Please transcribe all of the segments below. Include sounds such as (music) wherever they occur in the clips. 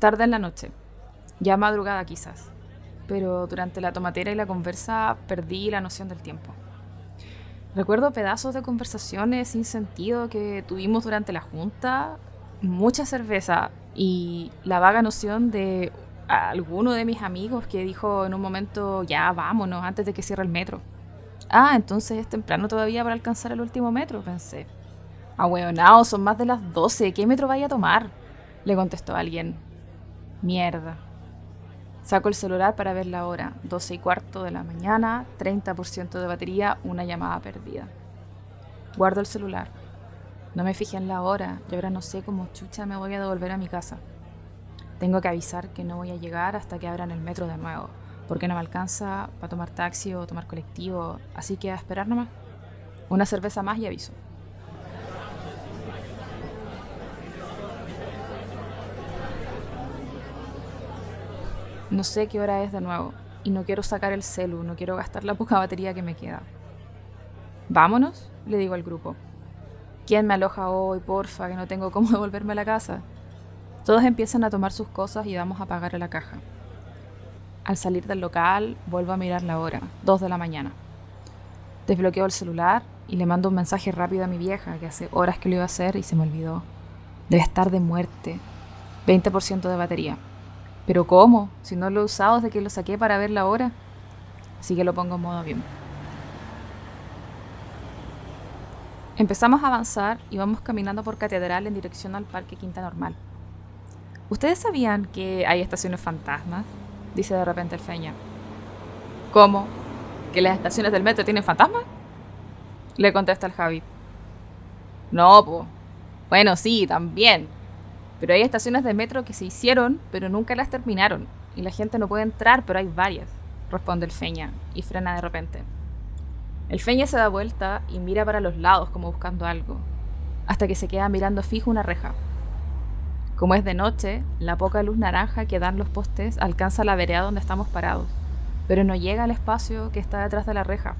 tarde en la noche, ya madrugada quizás, pero durante la tomatera y la conversa perdí la noción del tiempo. Recuerdo pedazos de conversaciones sin sentido que tuvimos durante la junta, mucha cerveza y la vaga noción de alguno de mis amigos que dijo en un momento, ya vámonos antes de que cierre el metro. Ah, entonces es temprano todavía para alcanzar el último metro, pensé. Ah, no, son más de las 12, ¿qué metro vaya a tomar? Le contestó alguien. Mierda. Saco el celular para ver la hora. 12 y cuarto de la mañana, 30% de batería, una llamada perdida. Guardo el celular. No me fijé en la hora y ahora no sé cómo chucha me voy a devolver a mi casa. Tengo que avisar que no voy a llegar hasta que abran el metro de nuevo, porque no me alcanza para tomar taxi o tomar colectivo, así que a esperar nomás. Una cerveza más y aviso. No sé qué hora es de nuevo y no quiero sacar el celu, no quiero gastar la poca batería que me queda. Vámonos, le digo al grupo. ¿Quién me aloja hoy, porfa, que no tengo cómo (laughs) devolverme a la casa? Todos empiezan a tomar sus cosas y vamos a pagar la caja. Al salir del local, vuelvo a mirar la hora, 2 de la mañana. Desbloqueo el celular y le mando un mensaje rápido a mi vieja, que hace horas que lo iba a hacer y se me olvidó. Debe estar de muerte. 20% de batería. Pero ¿cómo? Si no lo he usado desde que lo saqué para ver la hora. Así que lo pongo en modo avión. Empezamos a avanzar y vamos caminando por Catedral en dirección al Parque Quinta Normal. ¿Ustedes sabían que hay estaciones fantasmas? Dice de repente el Feña. ¿Cómo? ¿Que las estaciones del metro tienen fantasmas? Le contesta el Javi. No, pues. Bueno, sí, también. Pero hay estaciones de metro que se hicieron, pero nunca las terminaron. Y la gente no puede entrar, pero hay varias, responde el Feña, y frena de repente. El Feña se da vuelta y mira para los lados como buscando algo, hasta que se queda mirando fijo una reja. Como es de noche, la poca luz naranja que dan los postes alcanza la vereda donde estamos parados, pero no llega al espacio que está detrás de la reja.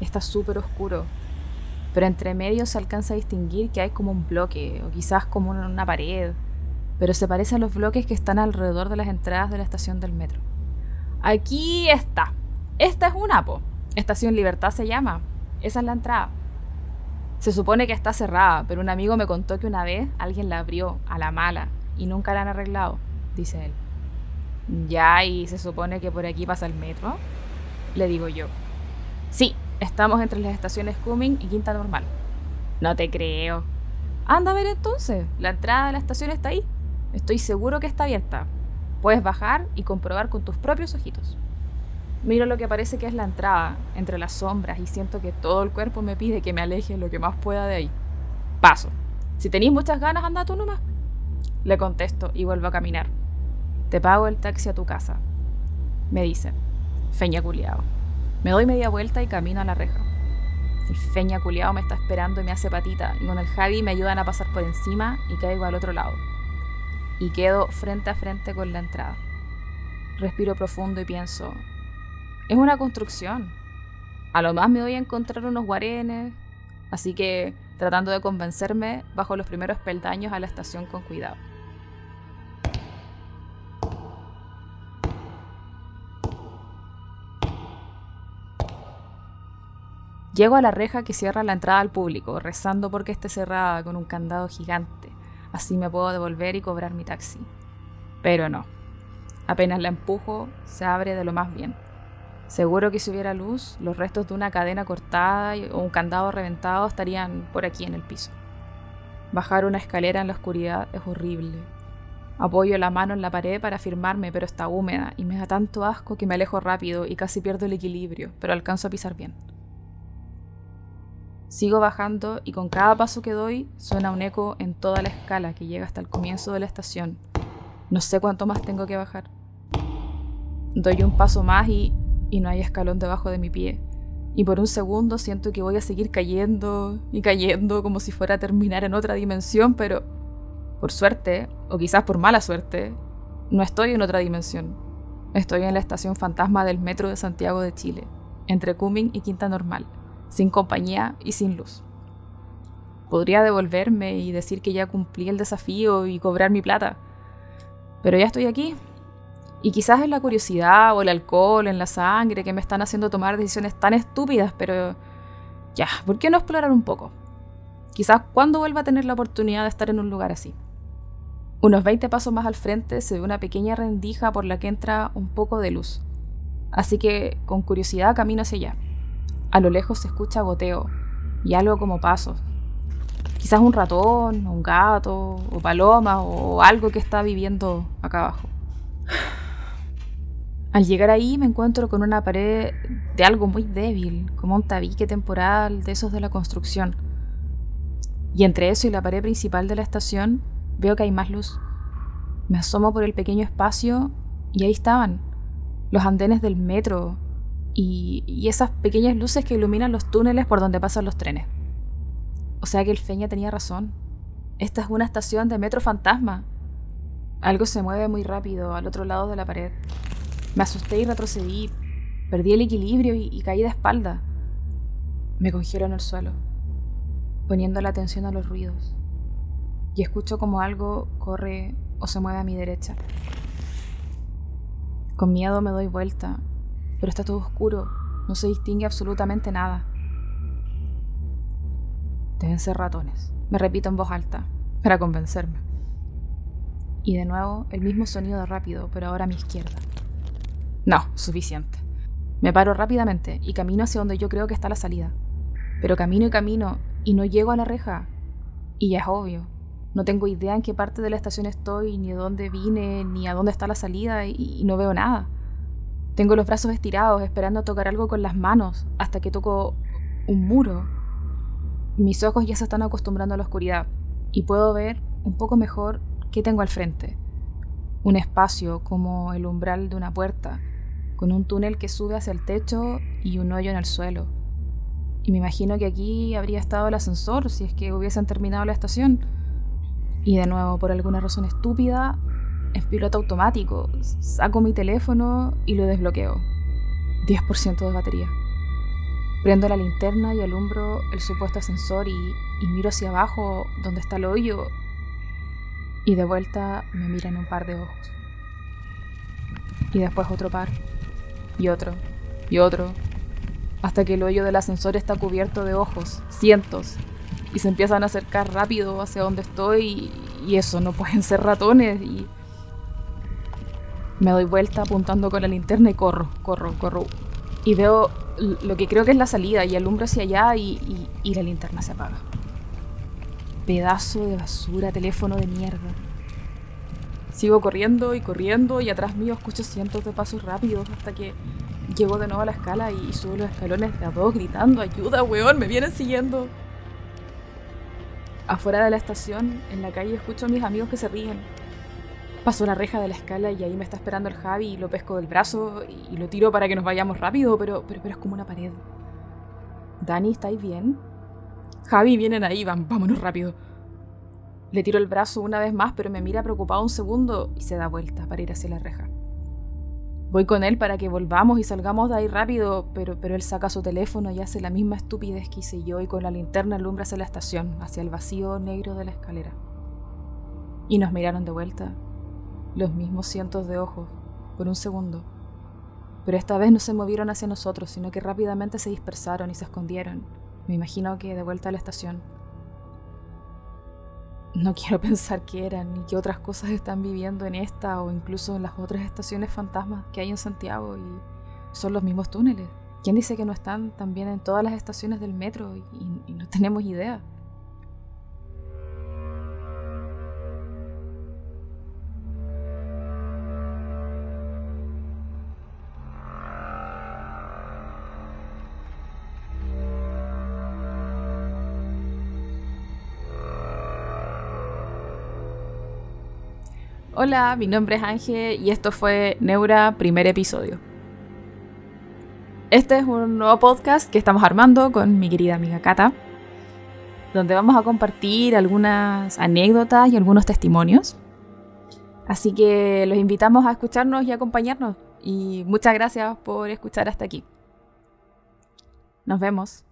Está súper oscuro, pero entre medio se alcanza a distinguir que hay como un bloque, o quizás como una pared, pero se parece a los bloques que están alrededor de las entradas de la estación del metro. Aquí está. Esta es una APO. Estación Libertad se llama. Esa es la entrada. Se supone que está cerrada, pero un amigo me contó que una vez alguien la abrió a la mala y nunca la han arreglado, dice él. Ya, y se supone que por aquí pasa el metro, le digo yo. Sí, Estamos entre las estaciones Cumming y Quinta Normal. No te creo. Anda a ver entonces. La entrada de la estación está ahí. Estoy seguro que está abierta. Puedes bajar y comprobar con tus propios ojitos. Miro lo que parece que es la entrada, entre las sombras, y siento que todo el cuerpo me pide que me aleje lo que más pueda de ahí. Paso. Si tenéis muchas ganas, anda tú nomás. Le contesto y vuelvo a caminar. Te pago el taxi a tu casa. Me dice, feña culiao. Me doy media vuelta y camino a la reja. El feña culiao me está esperando y me hace patita, y con el Javi me ayudan a pasar por encima y caigo al otro lado. Y quedo frente a frente con la entrada. Respiro profundo y pienso, es una construcción. A lo más me voy a encontrar unos guarenes, así que, tratando de convencerme, bajo los primeros peldaños a la estación con cuidado. Llego a la reja que cierra la entrada al público, rezando porque esté cerrada con un candado gigante. Así me puedo devolver y cobrar mi taxi. Pero no. Apenas la empujo, se abre de lo más bien. Seguro que si hubiera luz, los restos de una cadena cortada o un candado reventado estarían por aquí en el piso. Bajar una escalera en la oscuridad es horrible. Apoyo la mano en la pared para firmarme, pero está húmeda y me da tanto asco que me alejo rápido y casi pierdo el equilibrio, pero alcanzo a pisar bien. Sigo bajando y con cada paso que doy suena un eco en toda la escala que llega hasta el comienzo de la estación. No sé cuánto más tengo que bajar. Doy un paso más y, y no hay escalón debajo de mi pie. Y por un segundo siento que voy a seguir cayendo y cayendo como si fuera a terminar en otra dimensión, pero por suerte, o quizás por mala suerte, no estoy en otra dimensión. Estoy en la estación fantasma del metro de Santiago de Chile, entre Cumming y Quinta Normal sin compañía y sin luz. Podría devolverme y decir que ya cumplí el desafío y cobrar mi plata, Pero ya estoy aquí. Y quizás es la curiosidad o el alcohol en la sangre que me están haciendo tomar decisiones tan estúpidas, pero ya, ¿por qué no explorar un poco? Quizás cuando vuelva a tener la oportunidad de estar en un lugar así. Unos 20 pasos más al frente se ve una pequeña rendija por la que entra un poco de luz. Así que con curiosidad camino hacia allá. A lo lejos se escucha goteo y algo como pasos. Quizás un ratón, un gato, o paloma, o algo que está viviendo acá abajo. Al llegar ahí me encuentro con una pared de algo muy débil, como un tabique temporal de esos de la construcción. Y entre eso y la pared principal de la estación veo que hay más luz. Me asomo por el pequeño espacio y ahí estaban, los andenes del metro y, y esas pequeñas luces que iluminan los túneles por donde pasan los trenes. O sea que el Feña tenía razón. Esta es una estación de metro fantasma. Algo se mueve muy rápido al otro lado de la pared. Me asusté y retrocedí. Perdí el equilibrio y, caí de espalda. Me congelo en el suelo, poniendo la atención a los ruidos. Y escucho como algo corre o se mueve a mi derecha. Con miedo me doy vuelta, pero está todo oscuro, no se distingue absolutamente nada. Deben ser ratones, me repito en voz alta, para convencerme. Y de nuevo el mismo sonido rápido, pero ahora a mi izquierda. No, suficiente. Me paro rápidamente y camino hacia donde yo creo que está la salida. Pero camino y camino y no llego a la reja. Y ya es obvio. No tengo idea en qué parte de la estación estoy, ni de dónde vine, ni a dónde está la salida, y, no veo nada. Tengo los brazos estirados, esperando tocar algo con las manos, hasta que toco un muro. Mis ojos ya se están acostumbrando a la oscuridad, y puedo ver un poco mejor qué tengo al frente. Un espacio como el umbral de una puerta, con un túnel que sube hacia el techo y un hoyo en el suelo. Y me imagino que aquí habría estado el ascensor si es que hubiesen terminado la estación. Y de nuevo, por alguna razón estúpida, en piloto automático, saco mi teléfono y lo desbloqueo. 10% de batería. Prendo la linterna y alumbro el supuesto ascensor y, y miro hacia abajo donde está el hoyo. Y de vuelta me miran un par de ojos. Y después otro par y otro, y otro, hasta que el hoyo del ascensor está cubierto de ojos, cientos, y se empiezan a acercar rápido hacia donde estoy, y, eso, no pueden ser ratones, y me doy vuelta apuntando con la linterna y corro, corro, corro, y veo lo que creo que es la salida, y alumbro hacia allá, y, y la linterna se apaga. Pedazo de basura, teléfono de mierda. Sigo corriendo y corriendo y atrás mío escucho cientos de pasos rápidos hasta que llego de nuevo a la escala y subo los escalones de a dos gritando, ayuda, weón, me vienen siguiendo. Afuera de la estación, en la calle, escucho a mis amigos que se ríen. Paso la reja de la escala y ahí me está esperando el Javi y lo pesco del brazo y lo tiro para que nos vayamos rápido, pero, pero, es como una pared. Dani, ¿estáis bien? Javi, vienen ahí, vámonos rápido. Le tiro el brazo una vez más, pero me mira preocupado un segundo y se da vuelta para ir hacia la reja. Voy con él para que volvamos y salgamos de ahí rápido, pero, pero él saca su teléfono y hace la misma estupidez que hice yo y con la linterna alumbra hacia la estación, hacia el vacío negro de la escalera. Y nos miraron de vuelta, los mismos cientos de ojos, por un segundo. Pero esta vez no se movieron hacia nosotros, sino que rápidamente se dispersaron y se escondieron. Me imagino que de vuelta a la estación. No quiero (laughs) pensar qué eran ni qué otras cosas están viviendo en esta o incluso en las otras estaciones fantasmas que hay en Santiago y son los mismos túneles. ¿Quién dice que no están también en todas las estaciones del metro y, y no tenemos idea? Hola, mi nombre es Ángel y esto fue Neura, primer episodio. Este es un nuevo podcast que estamos armando con mi querida amiga Kata, donde vamos a compartir algunas anécdotas y algunos testimonios. Así que los invitamos a escucharnos y acompañarnos. Y muchas gracias por escuchar hasta aquí. Nos vemos.